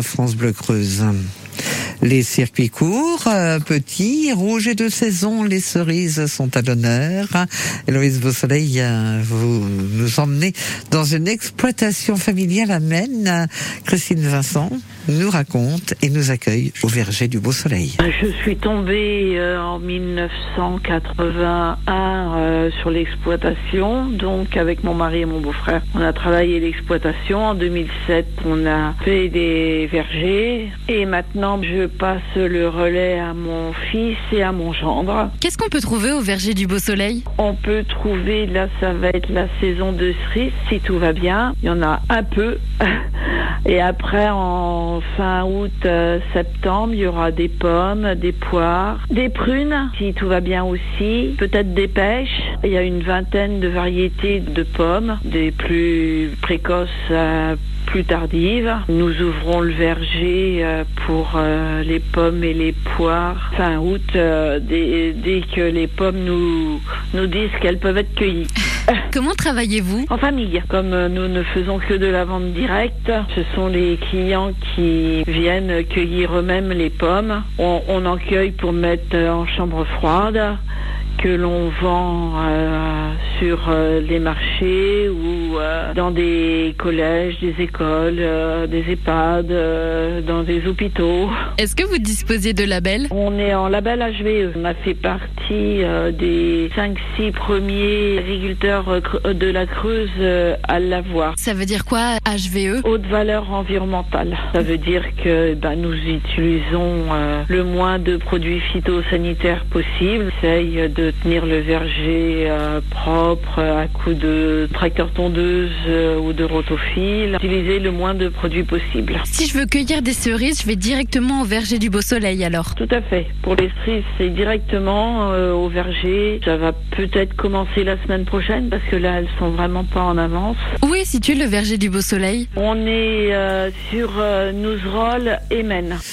France Bleu Creuse. Les circuits courts, euh, petits, rouges et de saison, les cerises sont à l'honneur. Héloïse Beausoleil, euh, vous nous emmenez dans une exploitation familiale à Maine. Christine Vincent nous raconte et nous accueille au verger du Beau Soleil. Je suis tombée euh, en 1981 euh, sur l'exploitation, donc avec mon mari et mon beau-frère. On a travaillé l'exploitation. En 2007, on a fait des vergers et maintenant je passe le relais à mon fils et à mon gendre. Qu'est-ce qu'on peut trouver au verger du Beau Soleil? On peut trouver, là ça va être la saison de cerises si tout va bien. Il y en a un peu. Et après, en fin août, euh, septembre, il y aura des pommes, des poires, des prunes, si tout va bien aussi, peut-être des pêches. Il y a une vingtaine de variétés de pommes, des plus précoces à plus tardives. Nous ouvrons le verger euh, pour euh, les pommes et les poires fin août, dès, dès, que les pommes nous, nous disent qu'elles peuvent être cueillies. Comment travaillez-vous? En famille. Comme nous ne faisons que de la vente directe, ce sont les clients qui viennent cueillir eux-mêmes les pommes. On, on en cueille pour mettre en chambre froide que l'on vend euh, sur euh, les marchés ou euh, dans des collèges, des écoles, euh, des EHPAD, euh, dans des hôpitaux. Est-ce que vous disposez de labels? On est en label HVE. On a fait partie euh, des 5-6 premiers agriculteurs euh, de la Creuse euh, à l'avoir. Ça veut dire quoi HVE Haute valeur environnementale. Ça veut dire que ben, nous utilisons euh, le moins de produits phytosanitaires possible. On essaye de tenir le verger euh, propre à coup de tracteur tondeuse euh, ou de rotophile. Utiliser le moins de produits possible. Si je veux cueillir des cerises, je vais directement au verger du Beau Soleil alors. Tout à fait. Pour les cerises, c'est directement euh, au verger. Ça va peut-être commencer la semaine prochaine parce que là, elles sont vraiment pas en avance. Où est situé le verger du Beau Soleil? On est euh, sur euh, Nouzerolles et Maine.